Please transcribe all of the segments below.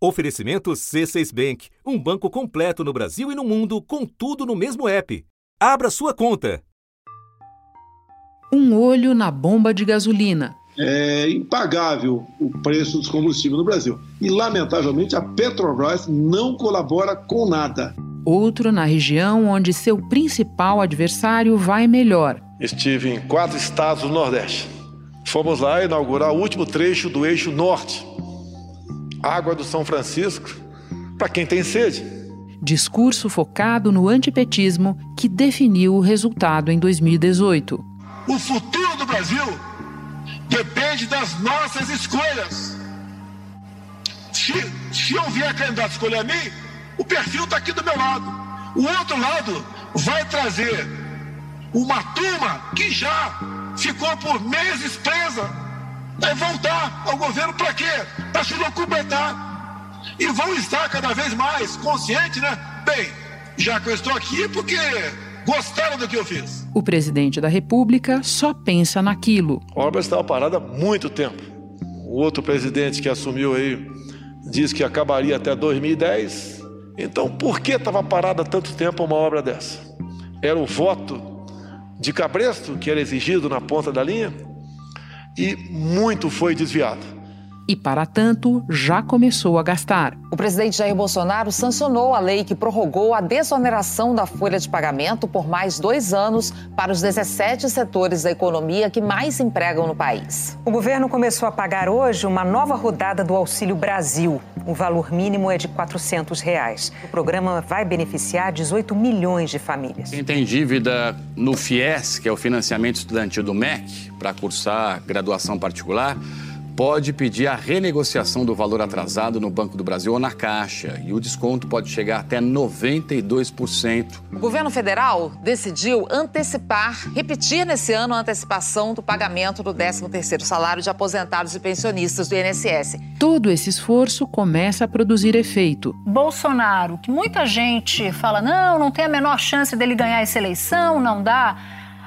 Oferecimento C6 Bank, um banco completo no Brasil e no mundo, com tudo no mesmo app. Abra sua conta. Um olho na bomba de gasolina. É impagável o preço dos combustíveis no Brasil. E, lamentavelmente, a Petrobras não colabora com nada. Outro na região onde seu principal adversário vai melhor. Estive em quatro estados do Nordeste. Fomos lá inaugurar o último trecho do eixo norte água do São Francisco para quem tem sede. Discurso focado no antipetismo que definiu o resultado em 2018. O futuro do Brasil depende das nossas escolhas. Se, se eu vier candidato escolher a mim, o perfil está aqui do meu lado. O outro lado vai trazer uma turma que já ficou por meses presa é voltar ao governo para quê? Para se documentar. E vão estar cada vez mais conscientes, né? Bem, já que eu estou aqui, é porque gostaram do que eu fiz. O presidente da República só pensa naquilo. A obra estava parada há muito tempo. O outro presidente que assumiu aí disse que acabaria até 2010. Então, por que estava parada tanto tempo uma obra dessa? Era o voto de cabresto que era exigido na ponta da linha? E muito foi desviado e, para tanto, já começou a gastar. O presidente Jair Bolsonaro sancionou a lei que prorrogou a desoneração da folha de pagamento por mais dois anos para os 17 setores da economia que mais empregam no país. O governo começou a pagar hoje uma nova rodada do Auxílio Brasil. O valor mínimo é de 400 reais. O programa vai beneficiar 18 milhões de famílias. Quem tem dívida no FIES, que é o financiamento estudantil do MEC, para cursar graduação particular, pode pedir a renegociação do valor atrasado no Banco do Brasil ou na Caixa. E o desconto pode chegar até 92%. O governo federal decidiu antecipar, repetir nesse ano a antecipação do pagamento do 13º salário de aposentados e pensionistas do INSS. Todo esse esforço começa a produzir efeito. Bolsonaro, que muita gente fala, não, não tem a menor chance dele ganhar essa eleição, não dá.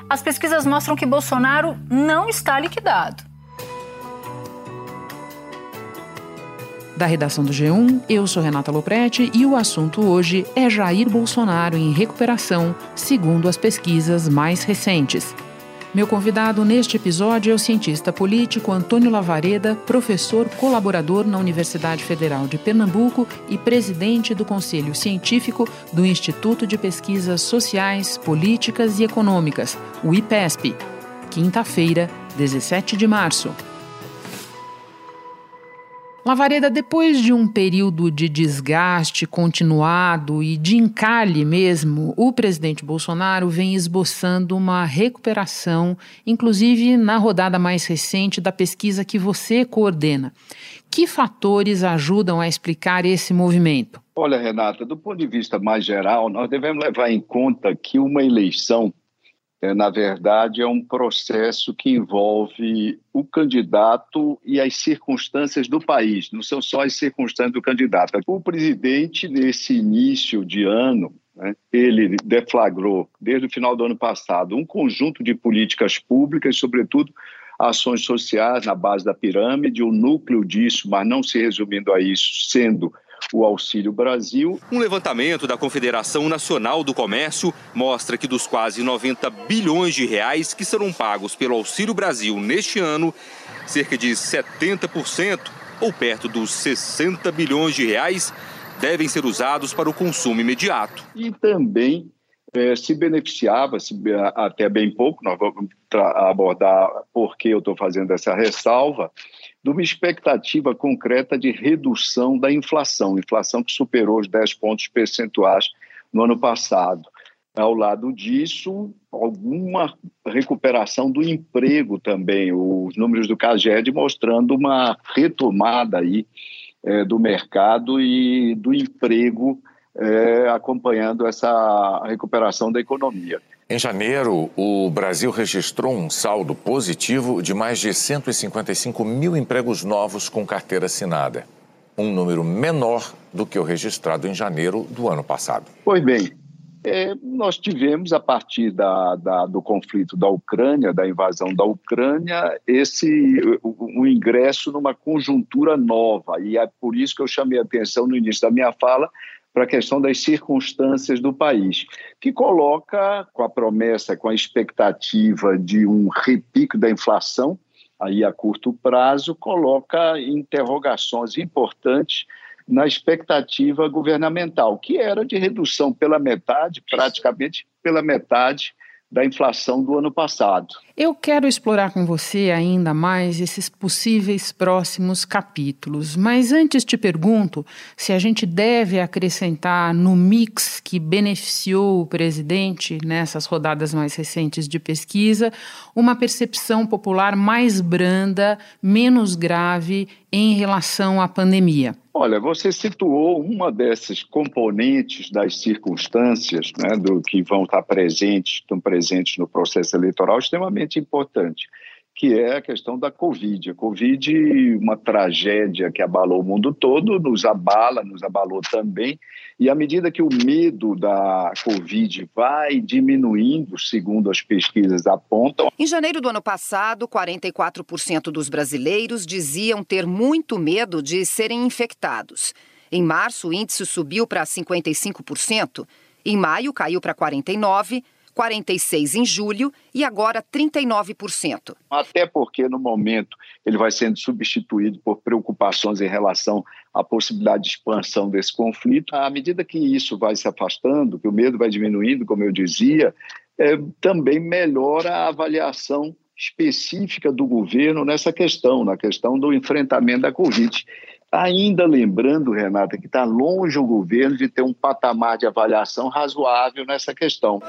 As pesquisas mostram que Bolsonaro não está liquidado. Da redação do G1, eu sou Renata Loprete e o assunto hoje é Jair Bolsonaro em recuperação, segundo as pesquisas mais recentes. Meu convidado neste episódio é o cientista político Antônio Lavareda, professor colaborador na Universidade Federal de Pernambuco e presidente do Conselho Científico do Instituto de Pesquisas Sociais, Políticas e Econômicas, o IPESP. Quinta-feira, 17 de março. Lavareda, depois de um período de desgaste continuado e de encalhe mesmo, o presidente Bolsonaro vem esboçando uma recuperação, inclusive na rodada mais recente da pesquisa que você coordena. Que fatores ajudam a explicar esse movimento? Olha, Renata, do ponto de vista mais geral, nós devemos levar em conta que uma eleição é, na verdade, é um processo que envolve o candidato e as circunstâncias do país, não são só as circunstâncias do candidato. O presidente, nesse início de ano, né, ele deflagrou, desde o final do ano passado, um conjunto de políticas públicas, sobretudo ações sociais na base da pirâmide, o núcleo disso, mas não se resumindo a isso, sendo o Auxílio Brasil. Um levantamento da Confederação Nacional do Comércio mostra que dos quase 90 bilhões de reais que serão pagos pelo Auxílio Brasil neste ano, cerca de 70% ou perto dos 60 bilhões de reais devem ser usados para o consumo imediato. E também é, se beneficiava, se, até bem pouco, nós vamos abordar por que eu estou fazendo essa ressalva, de uma expectativa concreta de redução da inflação, inflação que superou os 10 pontos percentuais no ano passado. Ao lado disso, alguma recuperação do emprego também, os números do CAGED mostrando uma retomada aí é, do mercado e do emprego é, acompanhando essa recuperação da economia. Em janeiro, o Brasil registrou um saldo positivo de mais de 155 mil empregos novos com carteira assinada. Um número menor do que o registrado em janeiro do ano passado. Pois bem, É, nós tivemos, a partir da, da, do conflito da Ucrânia, da invasão da Ucrânia, esse o, ingresso numa conjuntura nova. E é por isso que eu chamei a atenção no início da minha fala para a questão das circunstâncias do país, que coloca, com a promessa, com a expectativa de um repique da inflação, aí a curto prazo, coloca interrogações importantes na expectativa governamental, que era de redução pela metade, praticamente pela metade da inflação do ano passado. Eu quero explorar com você ainda mais esses possíveis próximos capítulos, mas antes te pergunto se a gente deve acrescentar no mix que beneficiou o presidente nessas rodadas mais recentes de pesquisa uma percepção popular mais branda, menos grave em relação à pandemia. Olha, você situou uma dessas componentes das circunstâncias né, do que vão estar presentes, estão presentes no processo eleitoral, extremamente importante, que é a questão da Covid. A Covid, uma tragédia que abalou o mundo todo, nos abala, nos abalou também, e à medida que o medo da Covid vai diminuindo, segundo as pesquisas apontam. Em janeiro do ano passado, 44% dos brasileiros diziam ter muito medo de serem infectados. Em março, o índice subiu para 55%. Em maio, caiu para 49%. 46 em julho e agora 39%. Até porque no momento ele vai sendo substituído por preocupações em relação à possibilidade de expansão desse conflito. À medida que isso vai se afastando, que o medo vai diminuindo, como eu dizia, é, também melhora a avaliação específica do governo nessa questão, na questão do enfrentamento da Covid. Ainda lembrando, Renata, que está longe o governo de ter um patamar de avaliação razoável nessa questão.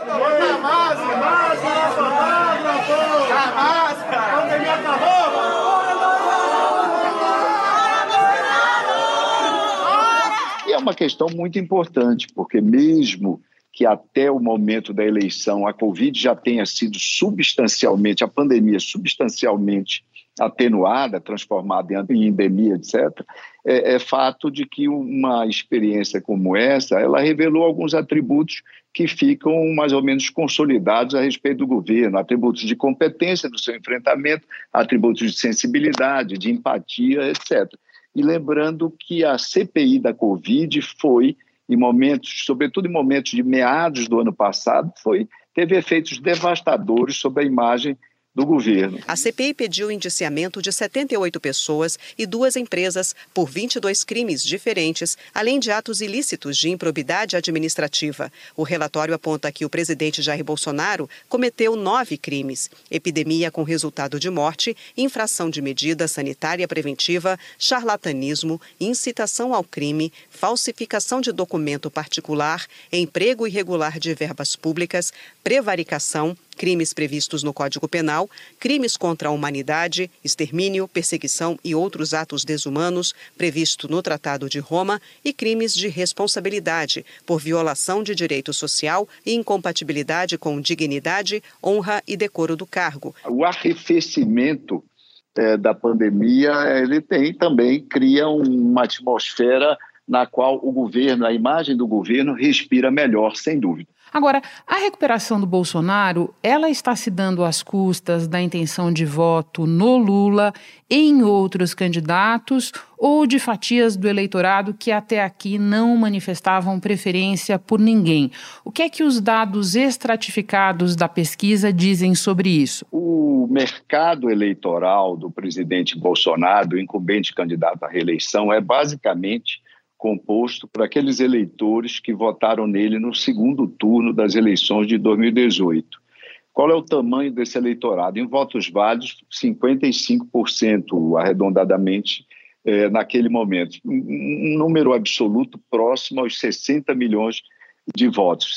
E é uma questão muito importante, porque mesmo que até o momento da eleição a Covid já tenha sido substancialmente, a pandemia substancialmente atenuada, transformada em endemia, etc., é, é, fato de que uma experiência como essa, ela revelou alguns atributos que ficam mais ou menos consolidados a respeito do governo, atributos de competência do seu enfrentamento, atributos de sensibilidade, de empatia, etc. E lembrando que a CPI da Covid foi, em momentos, sobretudo em momentos de meados do ano passado, foi teve efeitos devastadores sobre a imagem do governo. A CPI pediu indiciamento de 78 pessoas e duas empresas por 22 crimes diferentes, além de atos ilícitos de improbidade administrativa. O relatório aponta que o presidente Jair Bolsonaro cometeu nove crimes: epidemia com resultado de morte, infração de medida sanitária preventiva, charlatanismo, incitação ao crime, falsificação de documento particular, emprego irregular de verbas públicas, prevaricação, crimes previstos no Código Penal, crimes contra a humanidade, extermínio, perseguição e outros atos desumanos previsto no Tratado de Roma e crimes de responsabilidade por violação de direito social e incompatibilidade com dignidade, honra e decoro do cargo. O arrefecimento é, da pandemia, ele tem também cria uma atmosfera na qual o governo, a imagem do governo respira melhor, sem dúvida. Agora, a recuperação do Bolsonaro, ela está se dando às custas da intenção de voto no Lula, em outros candidatos ou de fatias do eleitorado que até aqui não manifestavam preferência por ninguém. O que é que os dados estratificados da pesquisa dizem sobre isso? O mercado eleitoral do presidente Bolsonaro, incumbente candidato à reeleição, é basicamente composto por aqueles eleitores que votaram nele no segundo turno das eleições de 2018. Qual é o tamanho desse eleitorado? Em votos válidos, 55% arredondadamente é, naquele momento. Um, um número absoluto próximo aos 60 milhões de votos,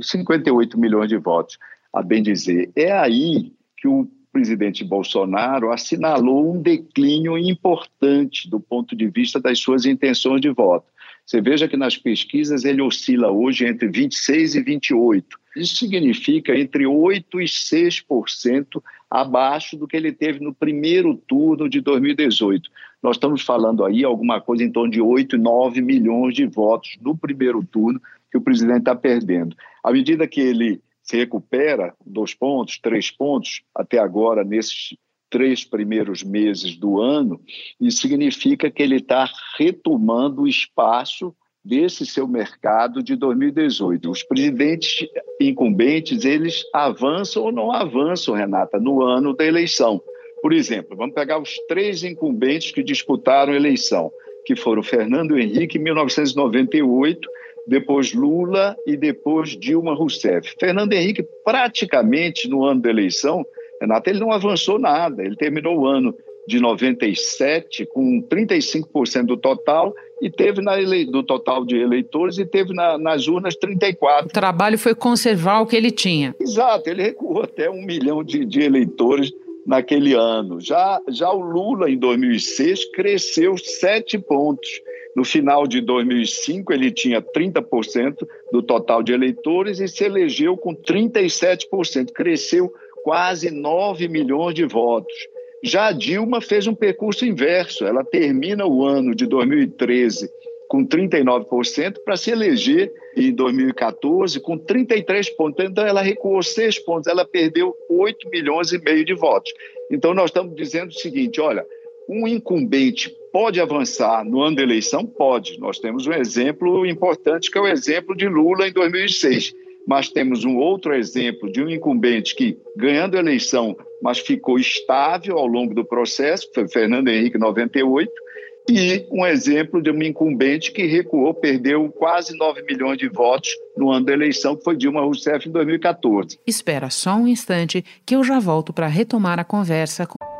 58 milhões de votos, a bem dizer. É aí que o presidente Bolsonaro assinalou um declínio importante do ponto de vista das suas intenções de voto. Você veja que nas pesquisas ele oscila hoje entre 26% e 28%. Isso significa entre 8% e 6% abaixo do que ele teve no primeiro turno de 2018. Nós estamos falando aí alguma coisa em torno de 8, 9 milhões de votos no primeiro turno que o presidente está perdendo. À medida que ele se recupera dois pontos, três pontos, até agora, nesses três primeiros meses do ano, isso significa que ele está retomando o espaço desse seu mercado de 2018. Os presidentes incumbentes, eles avançam ou não avançam, Renata, no ano da eleição. Por exemplo, vamos pegar os três incumbentes que disputaram a eleição, que foram Fernando Henrique em 1998, depois Lula e depois Dilma Rousseff. Fernando Henrique, praticamente no ano da eleição, Renata, ele não avançou nada. Ele terminou o ano de 97 com 35% do total e teve na ele... do total de eleitores e teve na... nas urnas 34. O trabalho foi conservar o que ele tinha. Exato, ele recuou até um milhão de, de eleitores naquele ano. Já, já o Lula, em 2006, cresceu sete pontos. No final de 2005, ele tinha 30% do total de eleitores e se elegeu com 37%. Cresceu quase 9 milhões de votos. Já a Dilma fez um percurso inverso. Ela termina o ano de 2013 com 39% para se eleger em 2014 com 33 pontos. Então ela recuou 6 pontos, ela perdeu 8 milhões e meio de votos. Então nós estamos dizendo o seguinte, olha, um incumbente pode avançar no ano da eleição? Pode. Nós temos um exemplo importante que é o exemplo de Lula em 2006 mas temos um outro exemplo de um incumbente que, ganhando a eleição, mas ficou estável ao longo do processo, foi Fernando Henrique, 98, e um exemplo de um incumbente que recuou, perdeu quase 9 milhões de votos no ano da eleição, que foi Dilma Rousseff em 2014. Espera só um instante que eu já volto para retomar a conversa. Com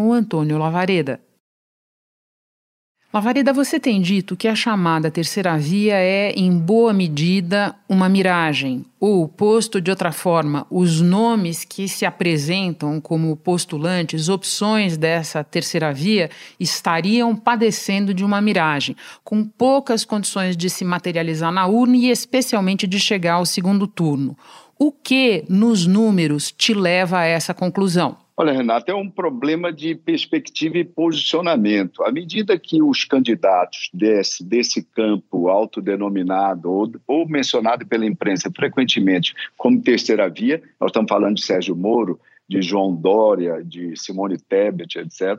O Antônio Lavareda. Lavareda, você tem dito que a chamada terceira via é, em boa medida, uma miragem, ou, posto de outra forma, os nomes que se apresentam como postulantes, opções dessa terceira via, estariam padecendo de uma miragem, com poucas condições de se materializar na urna e, especialmente, de chegar ao segundo turno. O que, nos números, te leva a essa conclusão? Olha, Renato, é um problema de perspectiva e posicionamento. À medida que os candidatos desse, desse campo autodenominado ou, ou mencionado pela imprensa frequentemente como terceira via, nós estamos falando de Sérgio Moro, de João Dória, de Simone Tebet, etc.,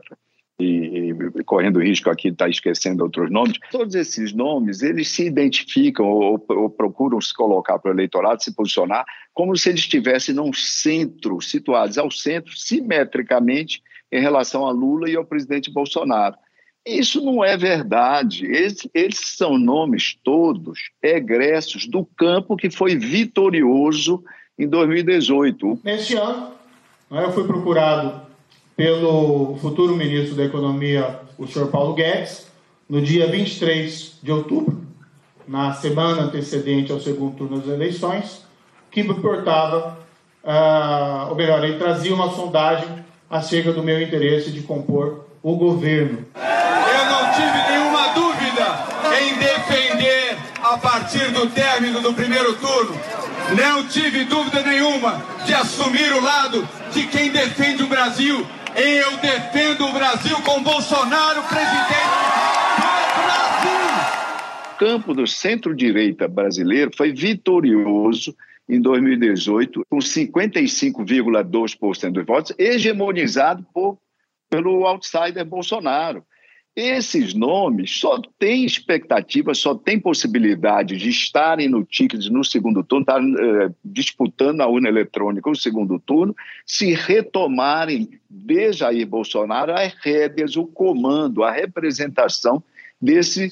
e, e, correndo risco aqui de estar esquecendo outros nomes, todos esses nomes, eles se identificam ou, ou procuram se colocar para o eleitorado, se posicionar, como se eles estivessem num centro, situados ao centro, simetricamente, em relação a Lula e ao presidente Bolsonaro. Isso não é verdade. Eles são nomes todos egressos do campo que foi vitorioso em 2018. Neste ano, né, eu fui procurado pelo futuro ministro da Economia, o senhor Paulo Guedes, no dia 23 de outubro, na semana antecedente ao segundo turno das eleições, que importava, uh, ou melhor, ele trazia uma sondagem acerca do meu interesse de compor o governo. Eu não tive nenhuma dúvida em defender, a partir do término do primeiro turno, não tive dúvida nenhuma de assumir o lado de quem defende o Brasil eu defendo o Brasil com Bolsonaro presidente do Brasil. O campo do centro-direita brasileiro foi vitorioso em 2018, com 55,2% dos votos, hegemonizado por, pelo outsider Bolsonaro. Esses nomes só têm expectativa, só têm possibilidade de estarem no ticket no segundo turno, estar uh, disputando a urna eletrônica no segundo turno, se retomarem de Jair Bolsonaro as rédeas, o comando, a representação desse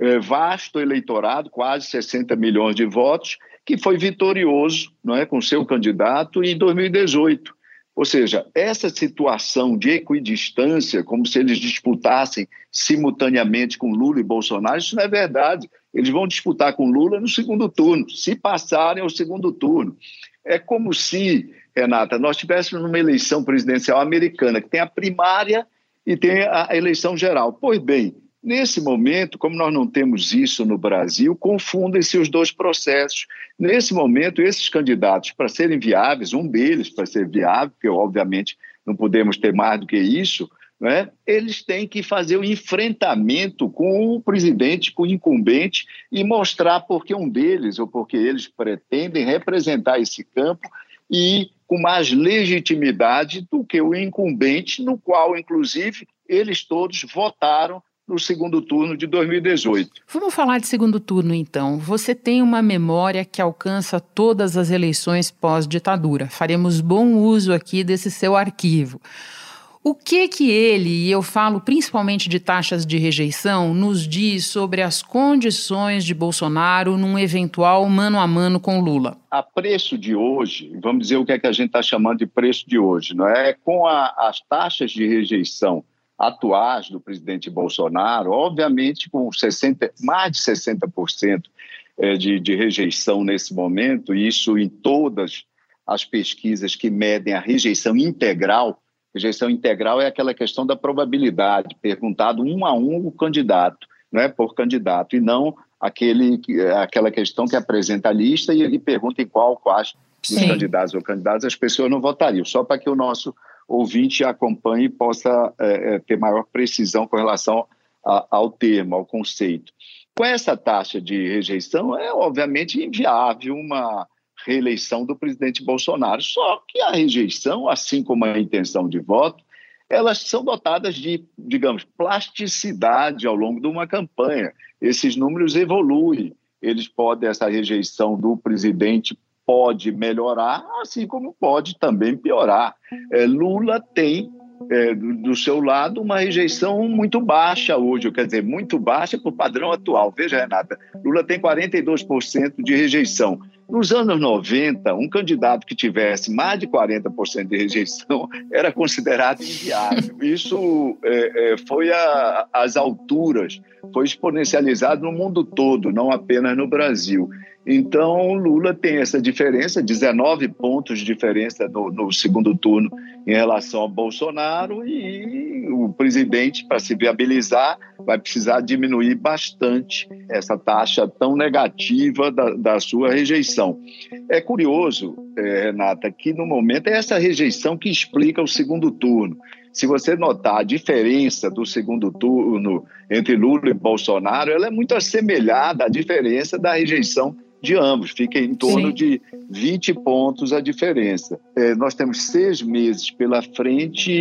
uh, vasto eleitorado, quase 60 milhões de votos, que foi vitorioso não é, com seu candidato em 2018. Ou seja, essa situação de equidistância, como se eles disputassem simultaneamente com Lula e Bolsonaro, isso não é verdade. Eles vão disputar com Lula no segundo turno, se passarem ao segundo turno. É como se, Renata, nós tivéssemos numa eleição presidencial americana, que tem a primária e tem a eleição geral. Pois bem, Nesse momento, como nós não temos isso no Brasil, confundem-se os dois processos. Nesse momento, esses candidatos, para serem viáveis, um deles para ser viável, porque obviamente não podemos ter mais do que isso, né? eles têm que fazer o um enfrentamento com o presidente, com o incumbente, e mostrar porque um deles, ou porque eles pretendem representar esse campo e com mais legitimidade do que o incumbente, no qual, inclusive, eles todos votaram no segundo turno de 2018. Vamos falar de segundo turno, então. Você tem uma memória que alcança todas as eleições pós-ditadura. Faremos bom uso aqui desse seu arquivo. O que que ele, e eu falo principalmente de taxas de rejeição, nos diz sobre as condições de Bolsonaro num eventual mano a mano com Lula? A preço de hoje, vamos dizer o que é que a gente está chamando de preço de hoje, não é? Com a, as taxas de rejeição atuais do presidente Bolsonaro, obviamente com 60, mais de 60% eh, de, de rejeição nesse momento, isso em todas as pesquisas que medem a rejeição integral. Rejeição integral é aquela questão da probabilidade, perguntado um a um o candidato, não é por candidato, e não aquele, aquela questão que apresenta a lista e ele pergunta em qual, quais dos candidatos ou candidatas as pessoas não votariam, só para que o nosso ouvinte acompanhe e possa é, é, ter maior precisão com relação a, ao termo, ao conceito. Com essa taxa de rejeição, é obviamente inviável uma reeleição do presidente Bolsonaro. Só que a rejeição, assim como a intenção de voto, elas são dotadas de, digamos, plasticidade ao longo de uma campanha. Esses números evoluem. Eles podem, essa rejeição do presidente pode melhorar, assim como pode também piorar. É, Lula tem é, do seu lado uma rejeição muito baixa hoje, quer dizer, muito baixa para o padrão atual. Veja, Renata, Lula tem 42% de rejeição. Nos anos 90, um candidato que tivesse mais de 40% de rejeição era considerado inviável. Isso é, é, foi às alturas, foi exponencializado no mundo todo, não apenas no Brasil. Então, Lula tem essa diferença, 19 pontos de diferença no, no, segundo turno em relação ao Bolsonaro, e o presidente, para se viabilizar, vai precisar diminuir bastante essa taxa tão negativa da, da sua rejeição. É curioso, é, Renata, que no momento é essa rejeição que explica o segundo turno. Se você notar a diferença do segundo turno entre Lula e Bolsonaro, ela é muito assemelhada à diferença da rejeição de ambos, fica em torno Sim. de 20 pontos a diferença. É, nós temos seis meses pela frente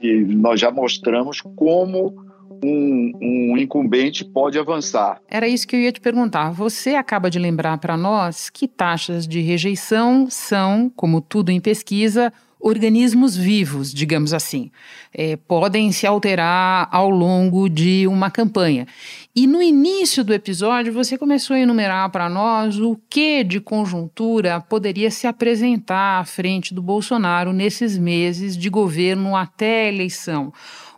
e nós já mostramos como um, um, incumbente pode avançar. Era isso que eu ia te perguntar. Você acaba de lembrar para nós que taxas de rejeição são, como tudo em pesquisa, organismos vivos, digamos assim. É, podem se alterar ao longo de uma campanha. E no início do episódio, você começou a enumerar para nós o que de conjuntura poderia se apresentar à frente do Bolsonaro nesses meses de governo até a eleição.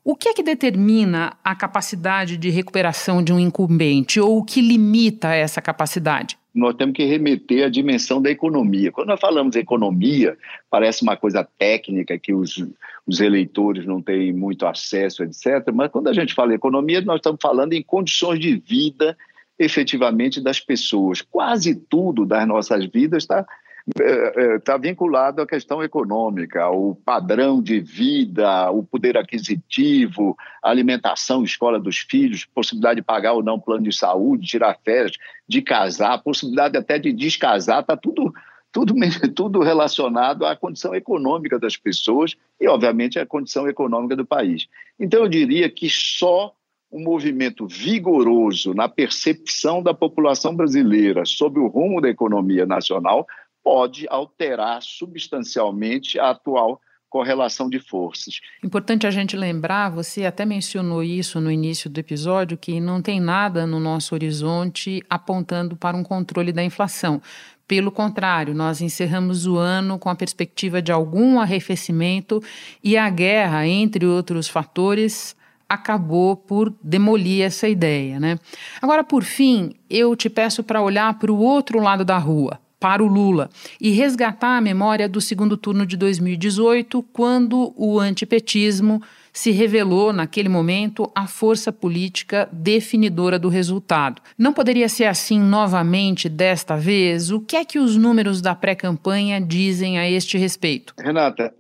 O que é que determina a capacidade de recuperação de um incumbente ou o que limita essa capacidade? Nós temos que remeter à dimensão da economia. Quando nós falamos economia, parece uma coisa técnica que os, os eleitores não têm muito acesso, etc. Mas quando a gente fala economia, nós estamos falando em condições de vida efetivamente das pessoas. Quase tudo das nossas vidas está está é, é, vinculado à questão econômica, ao padrão de vida, o poder aquisitivo, alimentação, escola dos filhos, possibilidade de pagar ou não plano de saúde, tirar férias, de casar, possibilidade até de descasar, está tudo, tudo, tudo relacionado à condição econômica das pessoas e, obviamente, à condição econômica do país. Então, eu diria que só um movimento vigoroso na percepção da população brasileira sobre o rumo da economia nacional pode alterar substancialmente a atual correlação de forças. Importante a gente lembrar, você até mencionou isso no início do episódio, que não tem nada no nosso horizonte apontando para um controle da inflação. Pelo contrário, nós encerramos o ano com a perspectiva de algum arrefecimento e a guerra, entre outros fatores, acabou por demolir essa ideia, né? Agora, por fim, eu te peço para olhar para o outro lado da rua, para o Lula, e resgatar a memória do segundo turno de 2018, quando o antipetismo se revelou, naquele momento, a força política definidora do resultado. Não poderia ser assim novamente desta vez? O que é que os números da pré-campanha dizem a este respeito? Renata,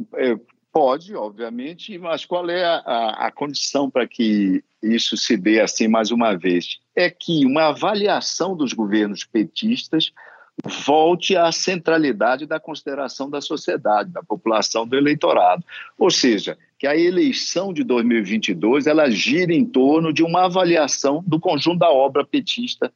pode, obviamente, mas qual é a, a, a condição para que isso se dê assim mais uma vez? É que uma avaliação dos governos petistas volte à centralidade da consideração da sociedade, da população, do eleitorado. Ou seja, que a eleição de 2022 ela gira em torno de uma avaliação do conjunto da obra petista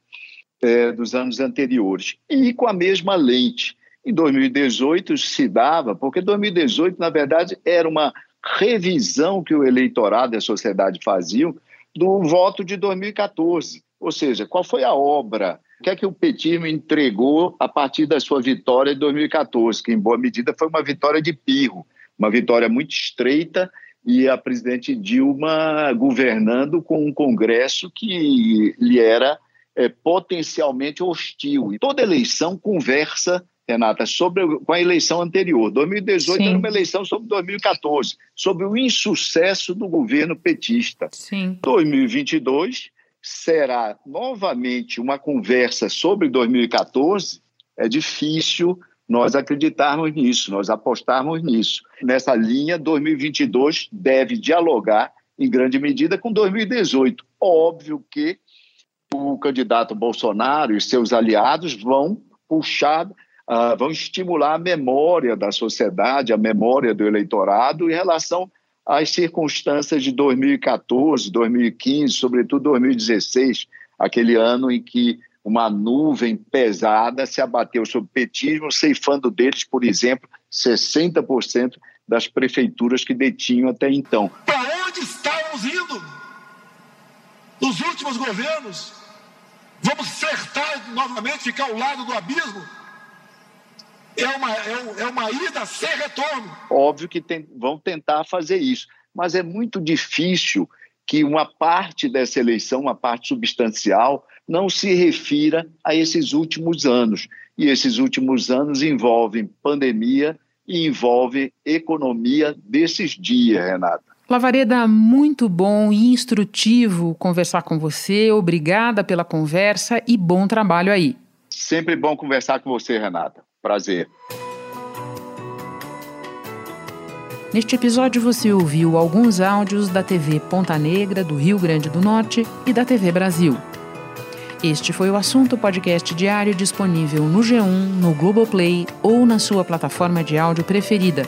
é, dos anos anteriores e com a mesma lente. Em 2018 se dava, porque 2018 na verdade era uma revisão que o eleitorado e a sociedade faziam do voto de 2014. Ou seja, qual foi a obra o que é que o petismo entregou a partir da sua vitória em 2014, que em boa medida foi uma vitória de pirro, uma vitória muito estreita e a presidente Dilma governando com um Congresso que lhe era é, potencialmente hostil. E toda eleição conversa, Renata, sobre com a eleição anterior. 2018 Sim. era uma eleição sobre 2014, sobre o insucesso do governo petista. Sim. 2022 será novamente uma conversa sobre 2014, é difícil nós acreditarmos nisso, nós apostarmos nisso. Nessa linha, 2022 deve dialogar em grande medida com 2018. Óbvio que o candidato Bolsonaro e seus aliados vão puxar, uh, vão estimular a memória da sociedade, a memória do eleitorado em relação as circunstâncias de 2014, 2015, sobretudo 2016, aquele ano em que uma nuvem pesada se abateu sobre o petismo, ceifando deles, por exemplo, 60% das prefeituras que detinham até então. Para onde estávamos indo? Nos últimos governos? Vamos acertar novamente, ficar ao lado do abismo? É uma, é, é uma ida sem retorno. Óbvio que tem, vão tentar fazer isso, mas é muito difícil que uma parte dessa eleição, uma parte substancial, não se refira a esses últimos anos. E esses últimos anos envolvem pandemia e envolve economia desses dias, Renata. Lavareda, muito bom e instrutivo conversar com você. Obrigada pela conversa e bom trabalho aí. Sempre bom conversar com você, Renata. Prazer. Neste episódio você ouviu alguns áudios da TV Ponta Negra do Rio Grande do Norte e da TV Brasil. Este foi o assunto podcast diário disponível no G1, no Globoplay ou na sua plataforma de áudio preferida